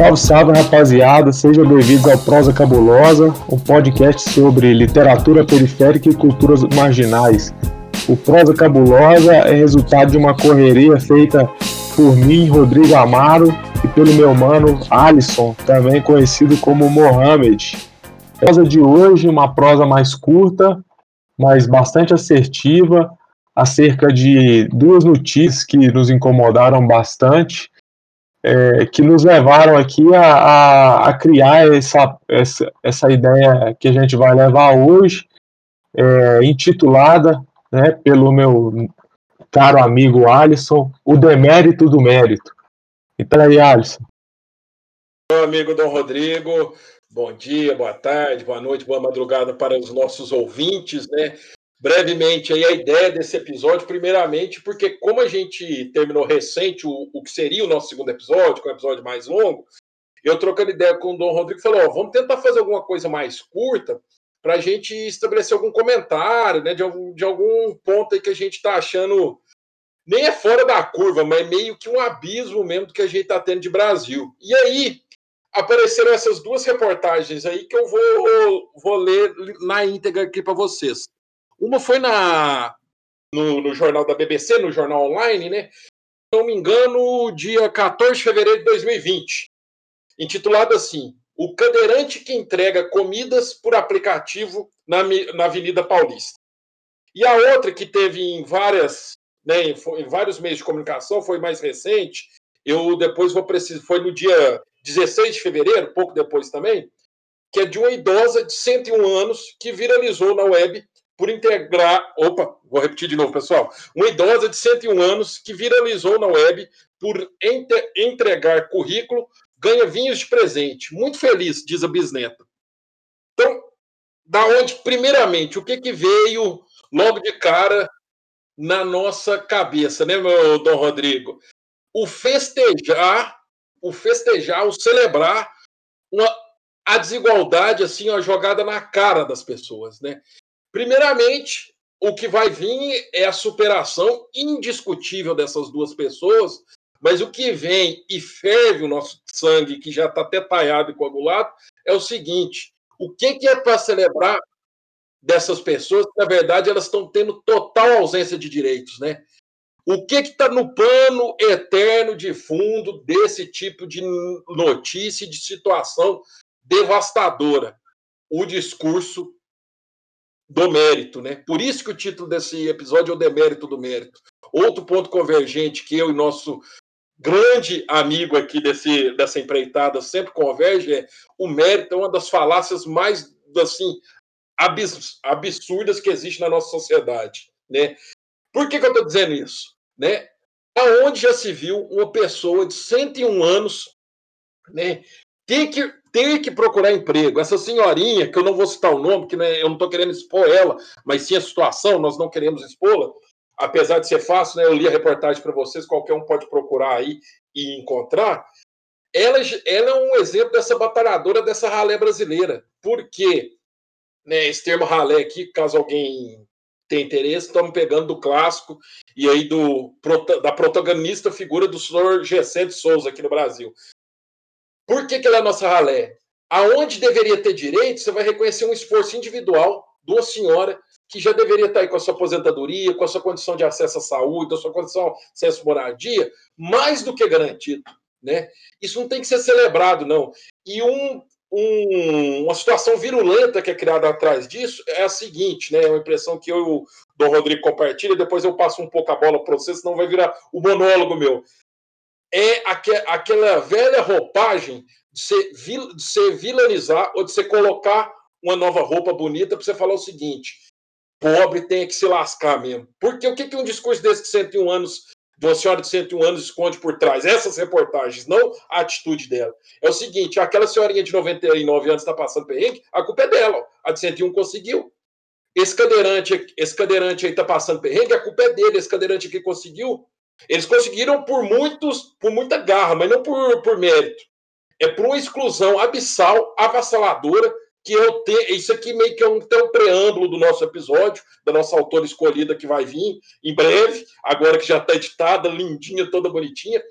Salve, salve rapaziada, sejam bem-vindos ao Prosa Cabulosa, um podcast sobre literatura periférica e culturas marginais. O Prosa Cabulosa é resultado de uma correria feita por mim, Rodrigo Amaro, e pelo meu mano Alisson, também conhecido como Mohamed. Prosa de hoje, uma prosa mais curta, mas bastante assertiva, acerca de duas notícias que nos incomodaram bastante é, que nos levaram aqui a, a, a criar essa, essa, essa ideia que a gente vai levar hoje, é, intitulada né, pelo meu caro amigo Alisson, O Demérito do Mérito. Então aí, Alisson. Meu amigo Dom Rodrigo, bom dia, boa tarde, boa noite, boa madrugada para os nossos ouvintes, né? Brevemente aí a ideia desse episódio, primeiramente, porque como a gente terminou recente o, o que seria o nosso segundo episódio, com um episódio mais longo, eu trocando ideia com o Dom Rodrigo, falou, vamos tentar fazer alguma coisa mais curta para a gente estabelecer algum comentário, né, de algum, de algum ponto aí que a gente está achando nem é fora da curva, mas meio que um abismo mesmo do que a gente está tendo de Brasil. E aí apareceram essas duas reportagens aí que eu vou, vou ler na íntegra aqui para vocês. Uma foi na no, no, jornal da BBC, no jornal online, né? Se não me engano, dia 14 de fevereiro de 2020. Intitulado assim: O cadeirante que entrega comidas por aplicativo na, na Avenida Paulista. E a outra que teve em várias, né, em, em vários meios de comunicação, foi mais recente. Eu depois vou precisar. Foi no dia 16 de fevereiro, pouco depois também, que é de uma idosa de 101 anos que viralizou na web por integrar. Opa, vou repetir de novo, pessoal. Uma idosa de 101 anos que viralizou na web por entregar currículo ganha vinhos de presente. Muito feliz, diz a bisneta. Então, da onde, primeiramente, o que, que veio logo de cara na nossa cabeça, né, meu Dom Rodrigo? O festejar, o festejar, o celebrar uma, a desigualdade, assim, ó, jogada na cara das pessoas, né? Primeiramente, o que vai vir é a superação indiscutível dessas duas pessoas, mas o que vem e ferve o nosso sangue, que já está até talhado e coagulado, é o seguinte: o que, que é para celebrar dessas pessoas na verdade, elas estão tendo total ausência de direitos, né? O que está no pano eterno de fundo desse tipo de notícia de situação devastadora? O discurso do mérito, né? Por isso que o título desse episódio é o demérito do mérito. Outro ponto convergente que eu e nosso grande amigo aqui desse, dessa empreitada sempre converge é o mérito é uma das falácias mais assim absurdas que existe na nossa sociedade, né? Por que, que eu estou dizendo isso, né? Aonde já se viu uma pessoa de 101 anos, né, ter que ter que procurar emprego. Essa senhorinha, que eu não vou citar o nome, que né, eu não estou querendo expor ela, mas sim a situação, nós não queremos expô-la, apesar de ser fácil, né, eu li a reportagem para vocês, qualquer um pode procurar aí e encontrar. Ela, ela é um exemplo dessa batalhadora dessa ralé brasileira. Por quê? Né, esse termo ralé aqui, caso alguém tenha interesse, estamos pegando do clássico e aí do, da protagonista figura do senhor Gessé de Souza aqui no Brasil. Por que, que ela é nossa ralé? Aonde deveria ter direito, você vai reconhecer um esforço individual de uma senhora que já deveria estar aí com a sua aposentadoria, com a sua condição de acesso à saúde, a sua condição de acesso à moradia, mais do que garantido. Né? Isso não tem que ser celebrado, não. E um, um, uma situação virulenta que é criada atrás disso é a seguinte, né? É uma impressão que eu e o Dom Rodrigo compartilha, depois eu passo um pouco a bola para você, senão vai virar o monólogo meu é aquela velha roupagem de você, de você vilanizar ou de você colocar uma nova roupa bonita para você falar o seguinte: pobre tem que se lascar mesmo. Porque o que, que um discurso desse de 101 anos, de uma senhora de 101 anos, esconde por trás? Essas reportagens, não a atitude dela. É o seguinte: aquela senhorinha de 99 anos está passando perrengue, a culpa é dela. A de 101 conseguiu. Esse cadeirante, esse cadeirante aí está passando perrengue, a culpa é dele. Esse cadeirante aqui conseguiu, eles conseguiram por muitos, por muita garra, mas não por, por mérito. É por uma exclusão abissal, avassaladora, que eu tenho. Isso aqui meio que é um, tem um preâmbulo do nosso episódio, da nossa autora escolhida que vai vir em breve, agora que já está editada, lindinha, toda bonitinha.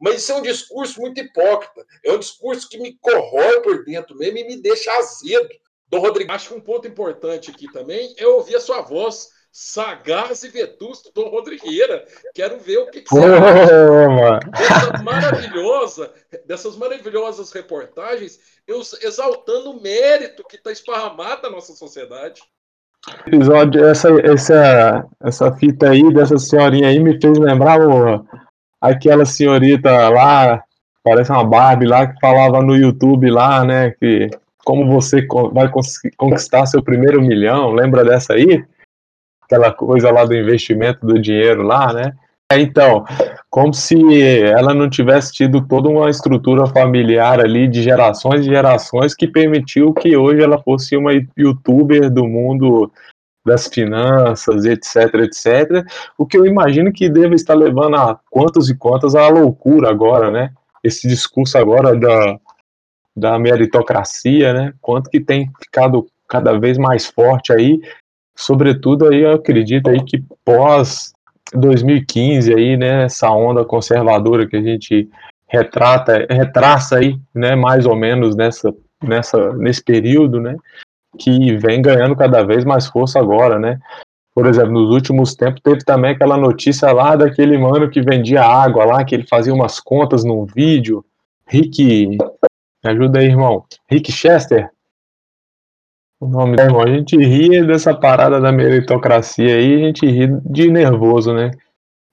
Mas isso é um discurso muito hipócrita. É um discurso que me corrói por dentro mesmo e me deixa azedo. Dom Rodrigo, acho que um ponto importante aqui também é ouvir a sua voz sagaz e vetusto Dom Rodrigueira. Quero ver o que, que você acha dessa maravilhosa, dessas maravilhosas reportagens, exaltando o mérito que está esparramado na nossa sociedade. Episódio, essa, essa, essa fita aí dessa senhorinha aí me fez lembrar o, aquela senhorita lá, parece uma Barbie lá, que falava no YouTube lá, né, que como você vai conquistar seu primeiro milhão, lembra dessa aí? Aquela coisa lá do investimento do dinheiro lá, né? Então, como se ela não tivesse tido toda uma estrutura familiar ali de gerações e gerações que permitiu que hoje ela fosse uma youtuber do mundo das finanças, etc, etc. O que eu imagino que deve estar levando a quantos e quantas a loucura agora, né? Esse discurso agora da, da meritocracia, né? Quanto que tem ficado cada vez mais forte aí, sobretudo aí eu acredito aí que pós 2015 aí, né, essa onda conservadora que a gente retrata, retraça aí, né, mais ou menos nessa nessa nesse período, né? que vem ganhando cada vez mais força agora, né? Por exemplo, nos últimos tempos teve também aquela notícia lá daquele mano que vendia água lá, que ele fazia umas contas num vídeo. Rick. Me ajuda aí, irmão. Rick Chester? O nome do irmão. A gente ri dessa parada da meritocracia aí, a gente ri de nervoso, né?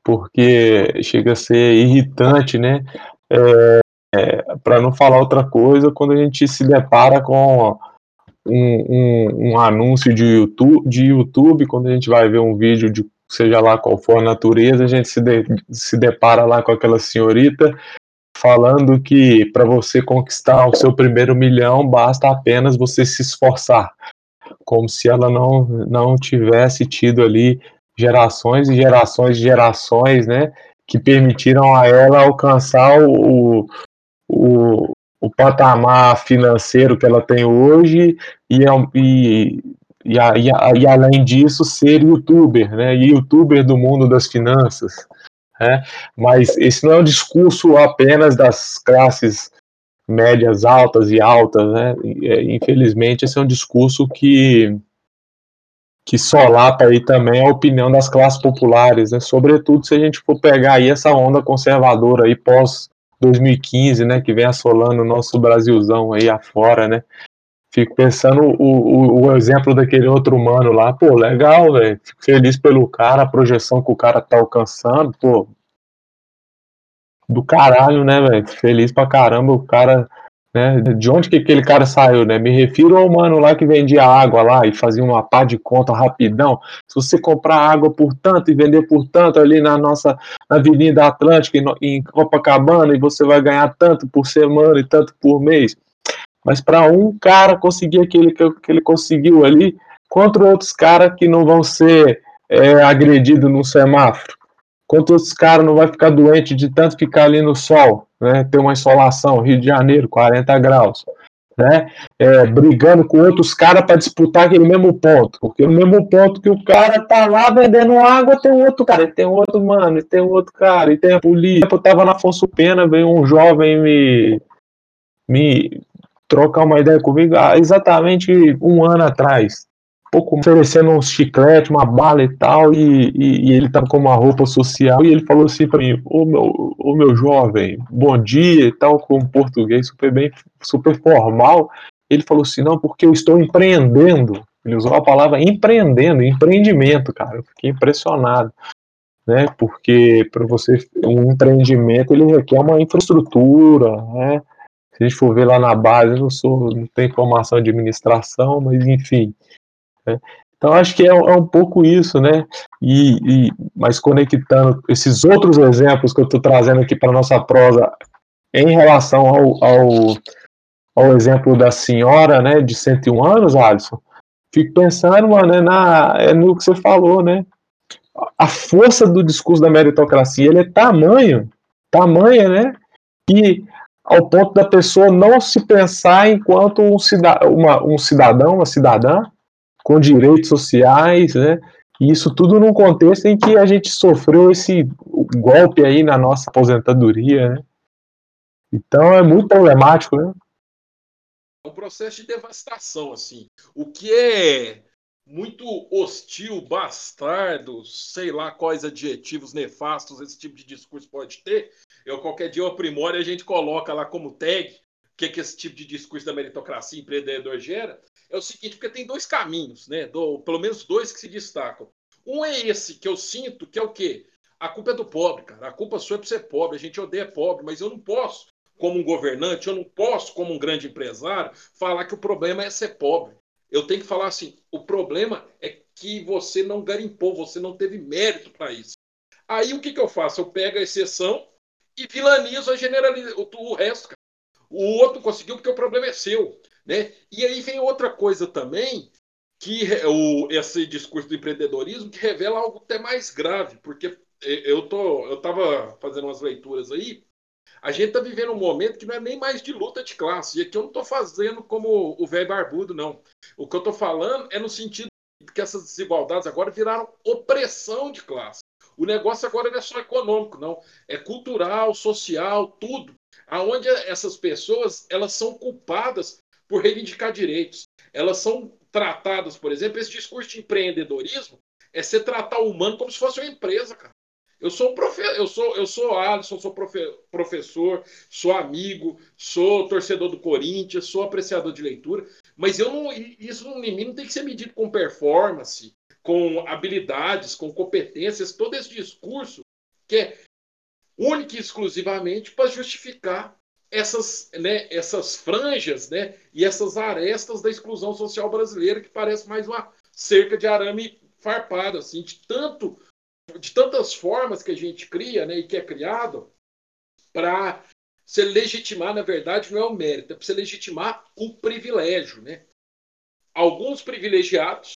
Porque chega a ser irritante, né? É, é, para não falar outra coisa, quando a gente se depara com um, um, um, anúncio de YouTube, de YouTube, quando a gente vai ver um vídeo de seja lá qual for a natureza, a gente se, de, se depara lá com aquela senhorita falando que para você conquistar o seu primeiro milhão basta apenas você se esforçar, como se ela não, não tivesse tido ali gerações e gerações e gerações, né, que permitiram a ela alcançar o, o, o patamar financeiro que ela tem hoje e, e, e, e, e além disso ser youtuber, né, youtuber do mundo das finanças. Né? Mas esse não é um discurso apenas das classes médias altas e altas, né? É, infelizmente esse é um discurso que que solapa aí também a opinião das classes populares, né? Sobretudo se a gente for pegar aí essa onda conservadora aí pós 2015, né, que vem assolando o nosso Brasilzão aí afora, né? Fico pensando o, o, o exemplo daquele outro humano lá, pô, legal, velho. Fico feliz pelo cara, a projeção que o cara tá alcançando, pô. Do caralho, né, velho? Feliz pra caramba o cara né? De onde que aquele cara saiu, né? Me refiro ao mano lá que vendia água lá e fazia uma pá de conta rapidão. Se você comprar água por tanto e vender por tanto ali na nossa na Avenida Atlântica em Copacabana e você vai ganhar tanto por semana e tanto por mês. Mas para um cara conseguir aquele que, que ele conseguiu ali, contra outros caras que não vão ser é, agredidos no semáforo, Quanto outros caras não vai ficar doente de tanto ficar ali no sol, né? Ter uma insolação, Rio de Janeiro, 40 graus, né? É, brigando com outros caras para disputar aquele mesmo ponto, porque no mesmo ponto que o cara tá lá vendendo água, tem outro cara, tem outro mano, tem outro cara, e tem a polícia. Eu tava na Afonso Pena, veio um jovem me me trocar uma ideia comigo há exatamente um ano atrás. Pouco oferecendo um chiclete, uma bala e tal, e, e, e ele tava com uma roupa social, e ele falou assim para mim, ô meu, ô meu jovem, bom dia e tal, com português super bem, super formal, ele falou assim, não, porque eu estou empreendendo, ele usou a palavra empreendendo, empreendimento, cara, eu fiquei impressionado, né, porque para você, um empreendimento, ele requer uma infraestrutura, né, se a gente for ver lá na base, eu não sou, não tenho formação de administração, mas enfim, né? Então acho que é, é, um pouco isso, né? E, e mas conectando esses outros exemplos que eu estou trazendo aqui para nossa prosa em relação ao, ao, ao, exemplo da senhora, né, de 101 anos, Alisson, fico pensando, mano, é, na, é no que você falou, né? A força do discurso da meritocracia, ele é tamanho, tamanha, né? Que ao ponto da pessoa não se pensar enquanto um, cidad uma, um cidadão, uma cidadã, com direitos sociais, né? E isso tudo num contexto em que a gente sofreu esse golpe aí na nossa aposentadoria, né? Então é muito problemático, né? É um processo de devastação, assim. O que é muito hostil, bastardo, sei lá quais adjetivos nefastos esse tipo de discurso pode ter. Eu qualquer dia eu aprimoro e a gente coloca lá como tag o que, que esse tipo de discurso da meritocracia empreendedor gera. É o seguinte, porque tem dois caminhos, né? Do, pelo menos dois que se destacam. Um é esse que eu sinto, que é o quê? A culpa é do pobre, cara. A culpa sua é por ser pobre. A gente odeia pobre, mas eu não posso, como um governante, eu não posso, como um grande empresário, falar que o problema é ser pobre. Eu tenho que falar assim: o problema é que você não garimpou, você não teve mérito para isso. Aí o que, que eu faço? Eu pego a exceção e vilanizo a generalização, o, o resto. Cara. O outro conseguiu porque o problema é seu. Né? E aí vem outra coisa também, que o, esse discurso do empreendedorismo que revela algo até mais grave, porque eu tô, eu estava fazendo umas leituras aí, a gente está vivendo um momento que não é nem mais de luta de classe. E aqui eu não estou fazendo como o velho barbudo, não. O que eu estou falando é no sentido que essas desigualdades agora viraram opressão de classe. O negócio agora não é só econômico, não. É cultural, social, tudo. Aonde essas pessoas elas são culpadas por reivindicar direitos. Elas são tratadas, por exemplo, esse discurso de empreendedorismo é ser tratar o humano como se fosse uma empresa, cara. Eu sou profe... eu sou eu sou Alisson, sou profe... professor, sou amigo, sou torcedor do Corinthians, sou apreciador de leitura, mas eu não isso em mim não tem que ser medido com performance, com habilidades, com competências, todo esse discurso que é único e exclusivamente para justificar essas, né, essas franjas né, e essas arestas da exclusão social brasileira, que parece mais uma cerca de arame farpado, assim, de tanto de tantas formas que a gente cria né, e que é criado para se legitimar, na verdade, não é o mérito, é para se legitimar o privilégio. Né? Alguns privilegiados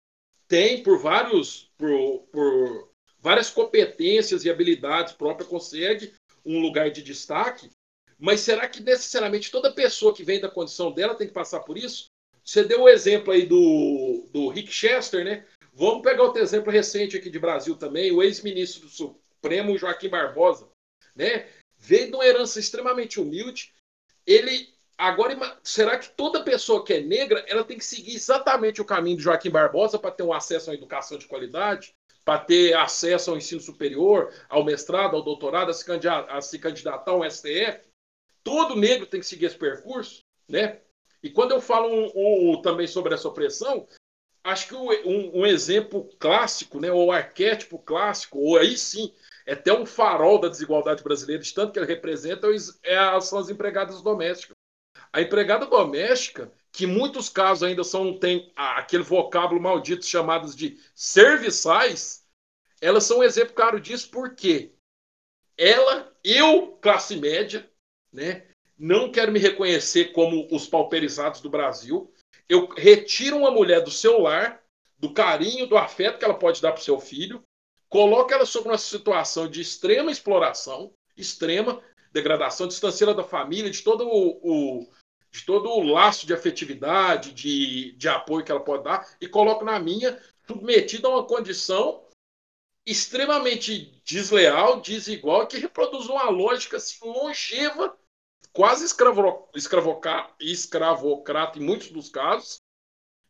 têm, por vários, por, por várias competências e habilidades próprias, consegue um lugar de destaque, mas será que necessariamente toda pessoa que vem da condição dela tem que passar por isso? Você deu o exemplo aí do, do Rick Chester, né? Vamos pegar outro exemplo recente aqui de Brasil também, o ex-ministro do Supremo, Joaquim Barbosa, né? Veio de uma herança extremamente humilde. Ele agora será que toda pessoa que é negra, ela tem que seguir exatamente o caminho de Joaquim Barbosa para ter um acesso à educação de qualidade, para ter acesso ao ensino superior, ao mestrado, ao doutorado, a se candidatar, ao STF? todo negro tem que seguir esse percurso, né? E quando eu falo um, um, também sobre essa opressão, acho que um, um, exemplo clássico, né, ou arquétipo clássico, ou aí sim, é até um farol da desigualdade brasileira, de tanto que ele representa, é, são as empregadas domésticas. A empregada doméstica, que em muitos casos ainda são, tem aquele vocábulo maldito chamados de serviçais, elas são um exemplo claro disso, porque ela, eu, classe média, né? Não quero me reconhecer como os pauperizados do Brasil. Eu retiro uma mulher do seu lar, do carinho, do afeto que ela pode dar para o seu filho, coloco ela sobre uma situação de extrema exploração, extrema degradação, distanciando da família, de todo o, o, de todo o laço de afetividade, de, de apoio que ela pode dar, e coloco na minha, submetida a uma condição extremamente desleal, desigual, que reproduz uma lógica assim, longeva quase escravo, escravocrata em muitos dos casos,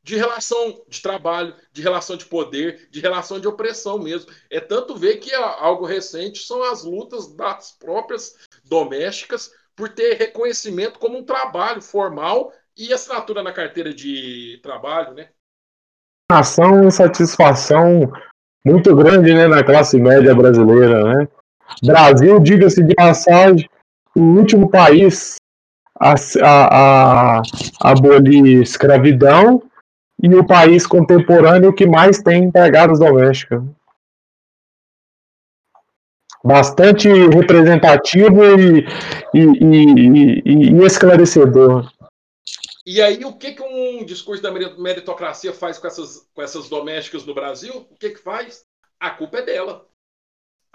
de relação de trabalho, de relação de poder, de relação de opressão mesmo. É tanto ver que algo recente são as lutas das próprias domésticas por ter reconhecimento como um trabalho formal e assinatura na carteira de trabalho, né? Ação satisfação muito grande né, na classe média brasileira. Né? Brasil, diga-se de passagem, o último país a, a, a abolir escravidão e o país contemporâneo que mais tem empregadas domésticas. Bastante representativo e, e, e, e, esclarecedor. E aí, o que, que um discurso da meritocracia faz com essas, com essas domésticas no Brasil? O que, que faz? A culpa é dela.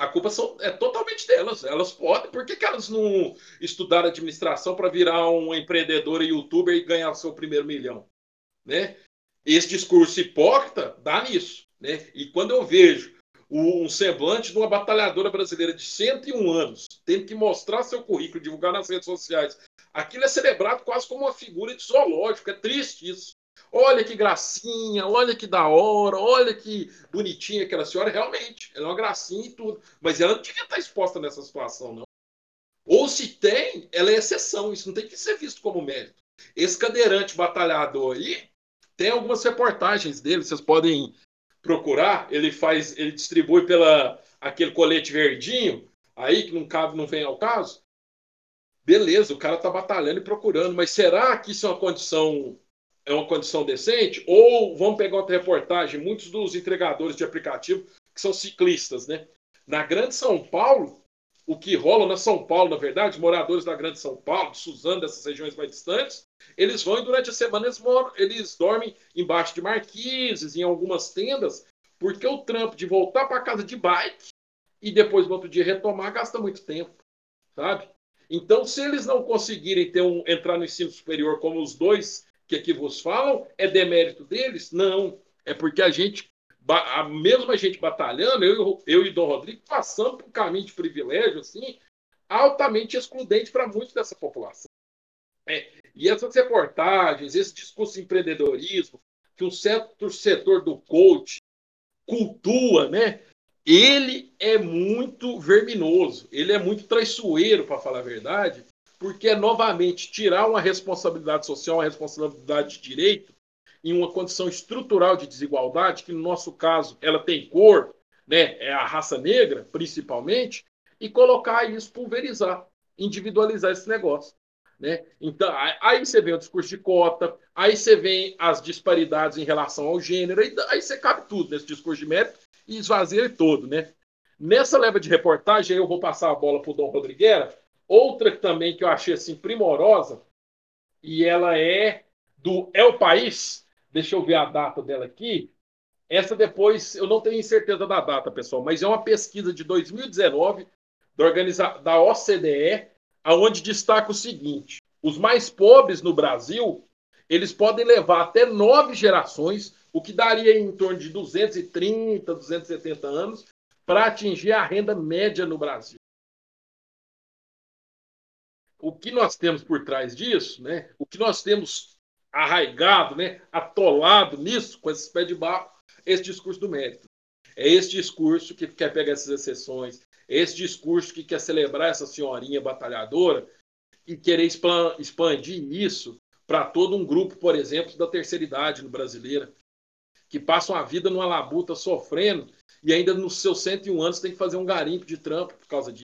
A culpa são, é totalmente delas. Elas podem. Por que, que elas não estudaram administração para virar um empreendedor e youtuber e ganhar seu primeiro milhão? Né? Esse discurso hipócrita dá nisso. Né? E quando eu vejo um semblante de uma batalhadora brasileira de 101 anos, tendo que mostrar seu currículo, divulgar nas redes sociais. Aquilo é celebrado quase como uma figura de zoológico. É triste isso. Olha que gracinha, olha que da hora, olha que bonitinha aquela senhora. Realmente, ela é uma gracinha e tudo. Mas ela não devia estar exposta nessa situação, não. Ou se tem, ela é exceção. Isso não tem que ser visto como mérito. Esse cadeirante batalhador aí, tem algumas reportagens dele, vocês podem procurar. Ele faz, ele distribui pela aquele colete verdinho, aí que não cabe, não vem ao caso. Beleza, o cara está batalhando e procurando, mas será que isso é uma condição é uma condição decente? Ou vamos pegar outra reportagem, muitos dos entregadores de aplicativo que são ciclistas, né? Na Grande São Paulo, o que rola na São Paulo, na verdade, moradores da Grande São Paulo, de Suzano, dessas regiões mais distantes, eles vão e durante a semana eles, moram, eles dormem embaixo de marquises, em algumas tendas, porque o trampo de voltar para casa de bike e depois no outro dia retomar gasta muito tempo, sabe? Então, se eles não conseguirem ter um, entrar no ensino superior como os dois que aqui vos falam, é demérito deles? Não. É porque a gente a mesma gente batalhando, eu, eu e Dom Rodrigo, passando por um caminho de privilégio, assim, altamente excludente para muitos dessa população. É, e essas reportagens, esse discurso de empreendedorismo, que um certo setor do coach cultua, né? Ele é muito verminoso, ele é muito traiçoeiro, para falar a verdade, porque é novamente tirar uma responsabilidade social, uma responsabilidade de direito, em uma condição estrutural de desigualdade, que no nosso caso ela tem cor, né, é a raça negra, principalmente, e colocar isso, pulverizar, individualizar esse negócio. Né? Então, aí você vê o discurso de cota, aí você vê as disparidades em relação ao gênero, aí, você cabe tudo nesse discurso de mérito e esvazia ele todo. Né? Nessa leva de reportagem, eu vou passar a bola para o Dom Rodriguera, outra também que eu achei assim, primorosa, e ela é do o País, Deixa eu ver a data dela aqui. Essa depois, eu não tenho certeza da data, pessoal, mas é uma pesquisa de 2019 da, organiza... da OCDE, aonde destaca o seguinte: os mais pobres no Brasil, eles podem levar até nove gerações, o que daria em torno de 230, 270 anos, para atingir a renda média no Brasil. O que nós temos por trás disso, né? O que nós temos arraigado, né, atolado nisso, com esses pés de barro, esse discurso do mérito. É esse discurso que quer pegar essas exceções, é esse discurso que quer celebrar essa senhorinha batalhadora e querer expandir isso para todo um grupo, por exemplo, da terceira idade brasileira, que passam a vida numa labuta sofrendo e ainda nos seus 101 anos tem que fazer um garimpo de trampo por causa disso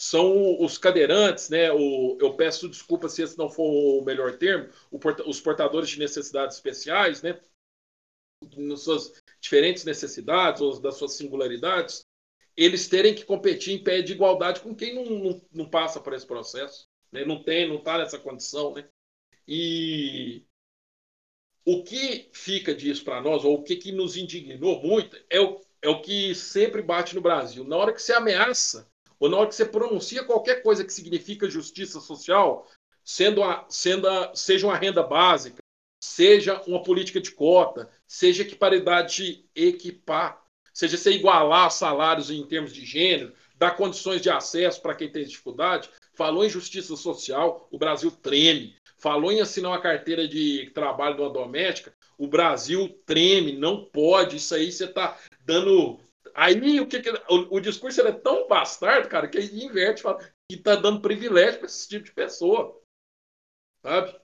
são os cadeirantes, né? O, eu peço desculpa se esse não for o melhor termo, o, os portadores de necessidades especiais, né? Nas suas diferentes necessidades ou das suas singularidades, eles terem que competir em pé de igualdade com quem não, não, não passa por esse processo, né? não tem, não está nessa condição, né? E o que fica disso para nós, ou o que, que nos indignou muito, é o, é o que sempre bate no Brasil. Na hora que se ameaça ou na hora que você pronuncia qualquer coisa que significa justiça social, sendo a, sendo a, seja uma renda básica, seja uma política de cota, seja equiparidade equipar, seja se igualar salários em termos de gênero, dar condições de acesso para quem tem dificuldade, falou em justiça social, o Brasil treme. Falou em assinar uma carteira de trabalho de uma doméstica, o Brasil treme, não pode. Isso aí você está dando Aí o que, que o, o, discurso é tão bastardo, cara, que ele inverte fala que tá dando privilégio para esse tipo de pessoa. Sabe?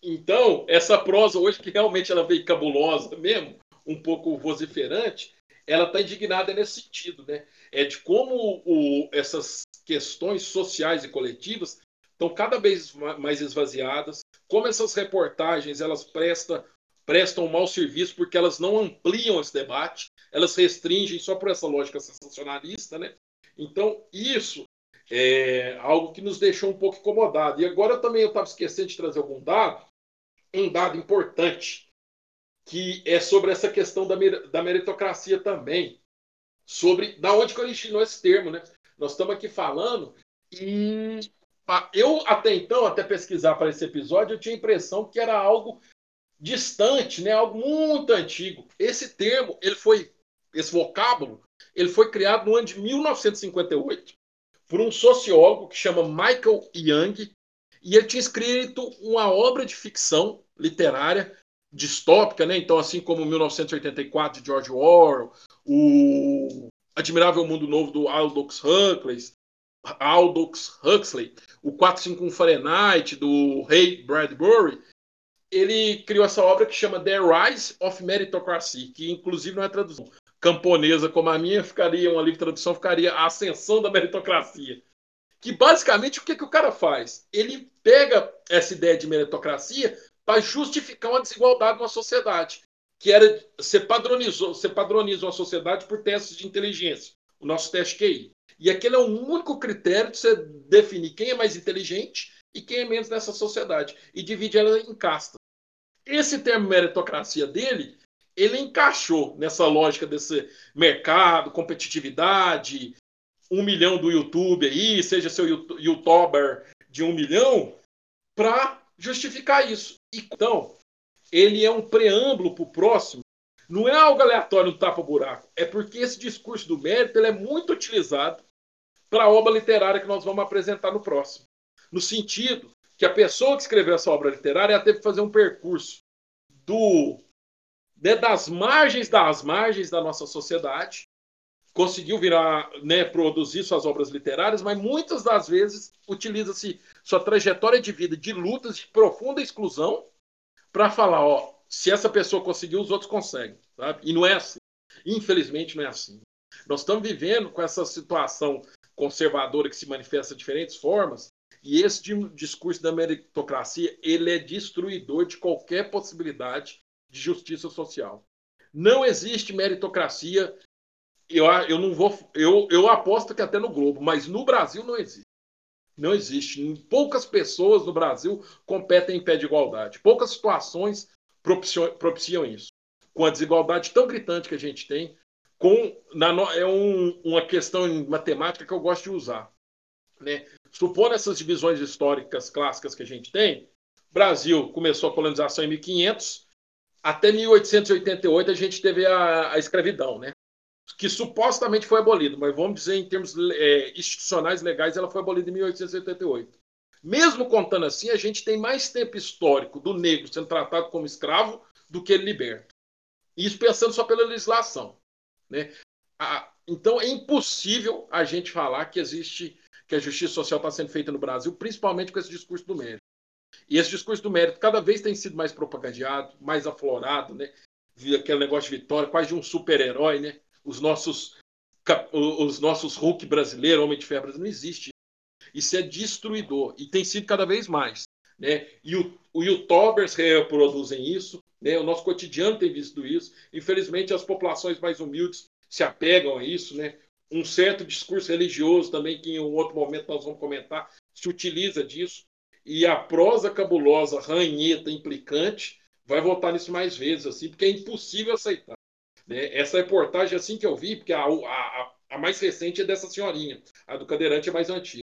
Então, essa prosa hoje, que realmente ela veio cabulosa mesmo, um pouco vociferante, ela está indignada nesse sentido, né? É de como o, essas questões sociais e coletivas estão cada vez mais esvaziadas, como essas reportagens elas prestam prestam um mau serviço porque elas não ampliam esse debate, elas restringem só por essa lógica sensacionalista, né? Então, isso é algo que nos deixou um pouco incomodado. E agora também eu estava esquecendo de trazer algum dado, um dado importante, que é sobre essa questão da, da meritocracia também, sobre da onde que originou esse termo, né? Nós estamos aqui falando e eu até então, até pesquisar para esse episódio, eu tinha a impressão que era algo distante, né? Algo muito antigo. Esse termo, ele foi esse vocábulo, ele foi criado no ano de 1958 por um sociólogo que chama Michael Young, e ele tinha escrito uma obra de ficção literária distópica, né? Então, assim como 1984 de George Orwell, o Admirável Mundo Novo do Aldous Huxley, Aldous Huxley, o 451 Fahrenheit do Ray Bradbury, ele criou essa obra que chama The Rise of Meritocracy, que inclusive não é tradução camponesa como a minha, ficaria uma livre tradução, ficaria a ascensão da meritocracia. Que basicamente o que, que o cara faz? Ele pega essa ideia de meritocracia para justificar uma desigualdade na sociedade, que era você padronizou, você padroniza uma sociedade por testes de inteligência, o nosso teste QI. E aquele é o único critério de você definir quem é mais inteligente e quem é menos nessa sociedade e divide ela em castas. Esse termo meritocracia dele, ele encaixou nessa lógica desse mercado, competitividade, um milhão do YouTube aí, seja seu youtuber de um milhão, para justificar isso. Então, ele é um preâmbulo para o próximo. Não é algo aleatório no tapa-buraco. É porque esse discurso do mérito ele é muito utilizado para a obra literária que nós vamos apresentar no próximo. No sentido que a pessoa que escreveu essa obra literária teve que fazer um percurso do né, das margens das margens da nossa sociedade, conseguiu virar, né, produzir suas obras literárias, mas muitas das vezes utiliza-se sua trajetória de vida de lutas de profunda exclusão para falar, ó, se essa pessoa conseguiu, os outros conseguem, sabe? E não é assim. Infelizmente não é assim. Nós estamos vivendo com essa situação conservadora que se manifesta de diferentes formas, e esse discurso da meritocracia, ele é destruidor de qualquer possibilidade de justiça social. Não existe meritocracia eu, eu não vou. Eu, eu aposto que até no Globo, mas no Brasil não existe. Não existe. Poucas pessoas no Brasil competem em pé de igualdade. Poucas situações propiciam, propiciam isso. Com a desigualdade tão gritante que a gente tem, com na, é um, uma questão em matemática que eu gosto de usar. Né? Supondo essas divisões históricas clássicas que a gente tem, Brasil começou a colonização em 1500, até 1888 a gente teve a, a escravidão, né? que supostamente foi abolido, mas vamos dizer em termos é, institucionais legais, ela foi abolida em 1888. Mesmo contando assim, a gente tem mais tempo histórico do negro sendo tratado como escravo do que ele liberto. Isso pensando só pela legislação. Né? A, então é impossível a gente falar que existe que a justiça social está sendo feita no Brasil, principalmente com esse discurso do mérito. E esse discurso do mérito cada vez tem sido mais propagandeado, mais aflorado, né? Aquele negócio de vitória, quase de um super-herói, né? os nossos os nossos Hulk brasileiro, Homem de Ferro não existe. Isso é destruidor e tem sido cada vez mais. Né? E o, o youtubers reproduzem isso, né? o nosso cotidiano tem visto isso. Infelizmente, as populações mais humildes se apegam a isso. Né? Um certo discurso religioso também, que em um outro momento nós vamos comentar, se utiliza disso. E a prosa cabulosa, ranheta, implicante, vai voltar nisso mais vezes, assim, porque é impossível aceitar. Né? Essa reportagem, assim que eu vi, porque a, a, a mais recente é dessa senhorinha, a do cadeirante é mais antiga.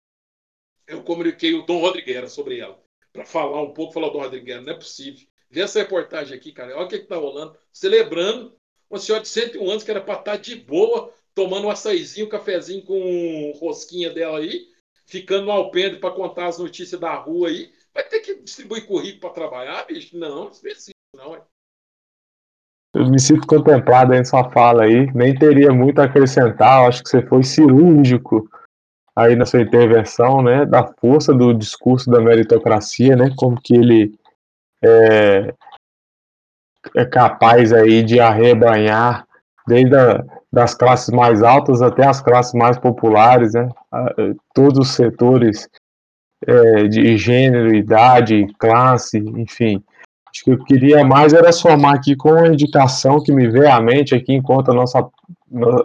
Eu comuniquei o Dom Rodrigues sobre ela, para falar um pouco, falar Dom Rodrigues, não é possível. Vê essa reportagem aqui, cara, olha o que está rolando, celebrando uma senhora de 101 anos que era para estar tá de boa, tomando um açaizinho, um cafezinho com rosquinha dela aí, ficando no alpendre para contar as notícias da rua aí. Vai ter que distribuir currículo para trabalhar, bicho? Não, não precisa, não. É. Eu me sinto contemplado em sua fala aí, nem teria muito a acrescentar, acho que você foi cirúrgico aí na sua intervenção, né, da força do discurso da meritocracia, né, como que ele é, é capaz aí de arrebanhar desde a, das classes mais altas até as classes mais populares, né, todos os setores é, de gênero, idade, classe, enfim, Acho que eu queria mais era somar aqui com a indicação que me veio à mente aqui enquanto a nossa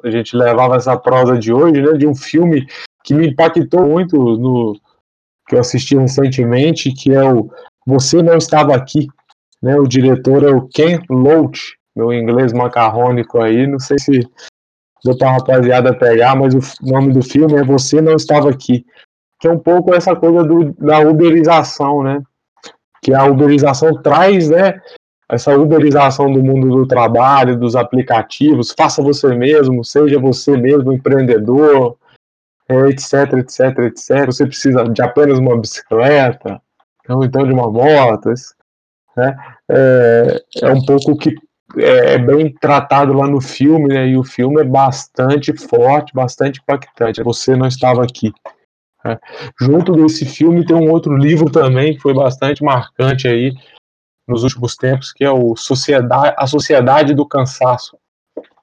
a gente levava essa prosa de hoje, né, de um filme que me impactou muito no que eu assisti recentemente, que é o Você não estava aqui, né? O diretor é o Ken Loach, meu inglês macarrônico aí, não sei se deu pra rapaziada pegar, mas o nome do filme é Você não estava aqui, que é um pouco essa coisa do, da uberização, né? que a uberização traz, né, essa uberização do mundo do trabalho, dos aplicativos, faça você mesmo, seja você mesmo empreendedor, etc, etc, etc. Você precisa de apenas uma bicicleta, ou então de uma moto, né? É, é um pouco que é, é bem tratado lá no filme, né? E o filme é bastante forte, bastante impactante. Você não estava aqui. Né? Junto desse filme tem um outro livro também que foi bastante marcante aí nos últimos tempos, que é o Sociedade, A Sociedade do Cansaço.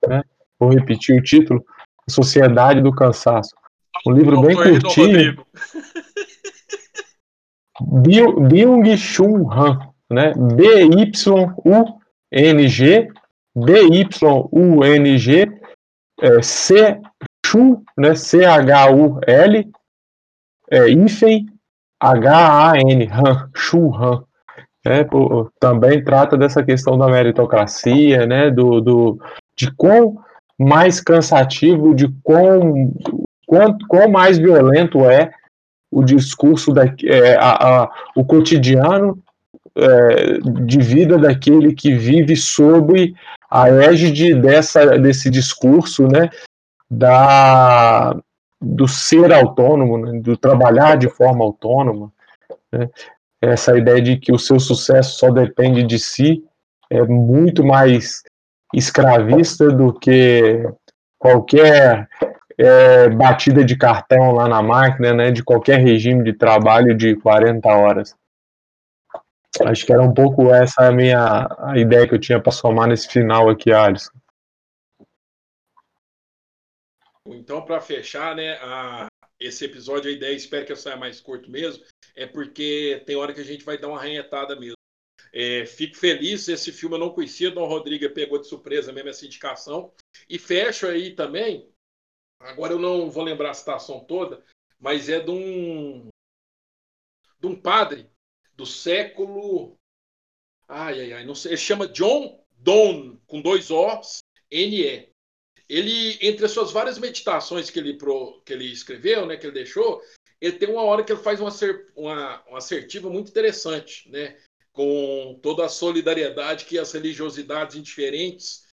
Né? Vou repetir o título: Sociedade do Cansaço. Um livro bem curtinho. Byung-Chun Han, né? B-Y-U-N-G, B-Y-U-N-G, é, C-Chu, né? C-H-U-L, é, hífen, H-A-N, Han, Chu Han. É, pô, também trata dessa questão da meritocracia, né? Do, do, de quão mais cansativo, de quão, quão, quão mais violento é o discurso, da, é, a, a, o cotidiano é, de vida daquele que vive sob a égide dessa, desse discurso, né, da, do ser autônomo, né, do trabalhar de forma autônoma, né, essa ideia de que o seu sucesso só depende de si é muito mais escravista do que qualquer é, batida de cartão lá na máquina, né, de qualquer regime de trabalho de 40 horas. Acho que era um pouco essa a minha a ideia que eu tinha para somar nesse final aqui, Alisson. Então, para fechar, né, a, esse episódio, a ideia, espero que eu saia mais curto mesmo, é porque tem hora que a gente vai dar uma arranhetada mesmo. É, fico feliz, esse filme eu não conhecia, Dom Rodrigo pegou de surpresa mesmo essa indicação. E fecho aí também Agora eu não vou lembrar a citação toda, mas é de um, de um padre do século. Ai, ai, ai, não sei. Ele chama John Donne, com dois O's, N-E. Ele, entre as suas várias meditações que ele, pro, que ele escreveu, né, que ele deixou, ele tem uma hora que ele faz uma, uma, uma assertiva muito interessante, né, com toda a solidariedade que as religiosidades indiferentes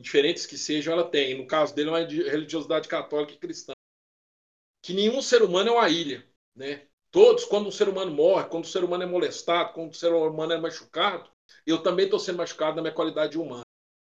diferentes que sejam, ela tem. No caso dele, é uma religiosidade católica e cristã. Que nenhum ser humano é uma ilha. Né? Todos, quando um ser humano morre, quando o ser humano é molestado, quando o ser humano é machucado, eu também estou sendo machucado na minha qualidade humana.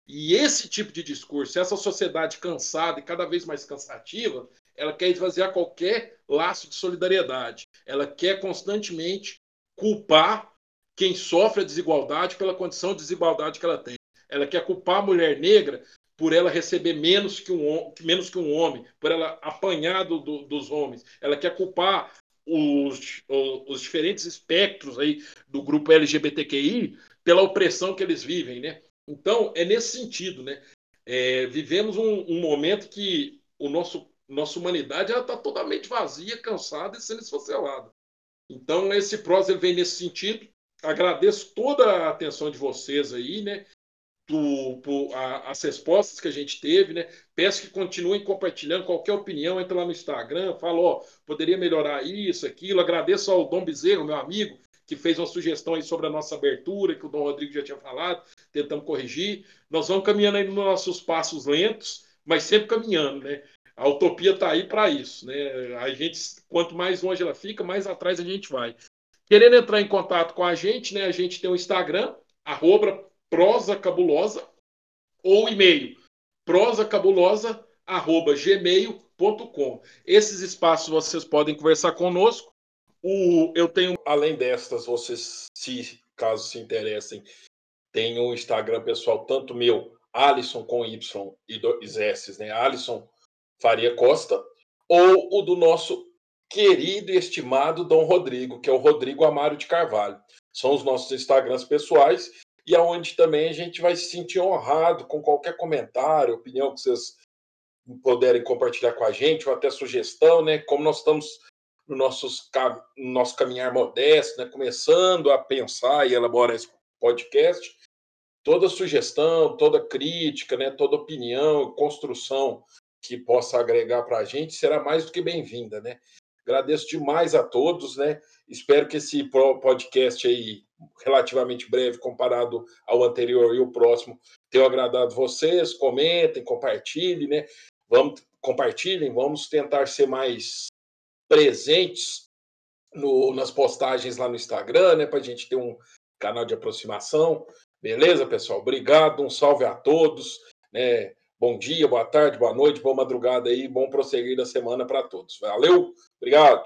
E esse tipo de discurso, essa sociedade cansada e cada vez mais cansativa, ela quer esvaziar qualquer laço de solidariedade. Ela quer constantemente culpar quem sofre a desigualdade pela condição de desigualdade que ela tem. Ela quer culpar a mulher negra por ela receber menos que um, menos que um homem, por ela apanhar do, do, dos homens. Ela quer culpar os, os, diferentes espectros aí do grupo LGBTQI pela opressão que eles vivem, né? Então, é nesse sentido, né? É, vivemos um, um, momento que o nosso nossa humanidade está totalmente vazia, cansada e sendo esfacelada. Então, esse prós ele vem nesse sentido. Agradeço toda a atenção de vocês aí, né? Do, por, a, as respostas que a gente teve, né? Peço que continuem compartilhando qualquer opinião, entra lá no Instagram, fala, ó, poderia melhorar isso, aquilo. Agradeço ao Dom Bezerro, meu amigo, que fez uma sugestão aí sobre a nossa abertura, que o Dom Rodrigo já tinha falado, tentamos corrigir. Nós vamos caminhando aí nos nossos passos lentos, mas sempre caminhando, né? A utopia está aí para isso, né? A gente, quanto mais longe ela fica, mais atrás a gente vai. Querendo entrar em contato com a gente, né? A gente tem o Instagram, arroba prosa cabulosa ou e-mail prosacabulosa@gmail.com. Esses espaços vocês podem conversar conosco. O, eu tenho, além destas, vocês, se caso se interessem, tem um Instagram pessoal, tanto meu, Alisson com Y e dois S, né? Alisson Faria Costa, ou o do nosso querido e estimado Dom Rodrigo, que é o Rodrigo Amaro de Carvalho. São os nossos Instagrams pessoais e aonde também a gente vai se sentir honrado com qualquer comentário, opinião que vocês puderem compartilhar com a gente, ou até sugestão, né? Como nós estamos no, nossos, no nosso caminhar modesto, né? começando a pensar e elaborar esse podcast, toda sugestão, toda crítica, né? toda opinião, construção que possa agregar para a gente será mais do que bem-vinda, né? Agradeço demais a todos, né? Espero que esse podcast aí, relativamente breve comparado ao anterior e o próximo, tenha agradado vocês. Comentem, compartilhem, né? Vamos, compartilhem, vamos tentar ser mais presentes no, nas postagens lá no Instagram, né? Para a gente ter um canal de aproximação. Beleza, pessoal? Obrigado, um salve a todos. Né? Bom dia, boa tarde, boa noite, boa madrugada aí, bom prosseguir da semana para todos. Valeu, obrigado.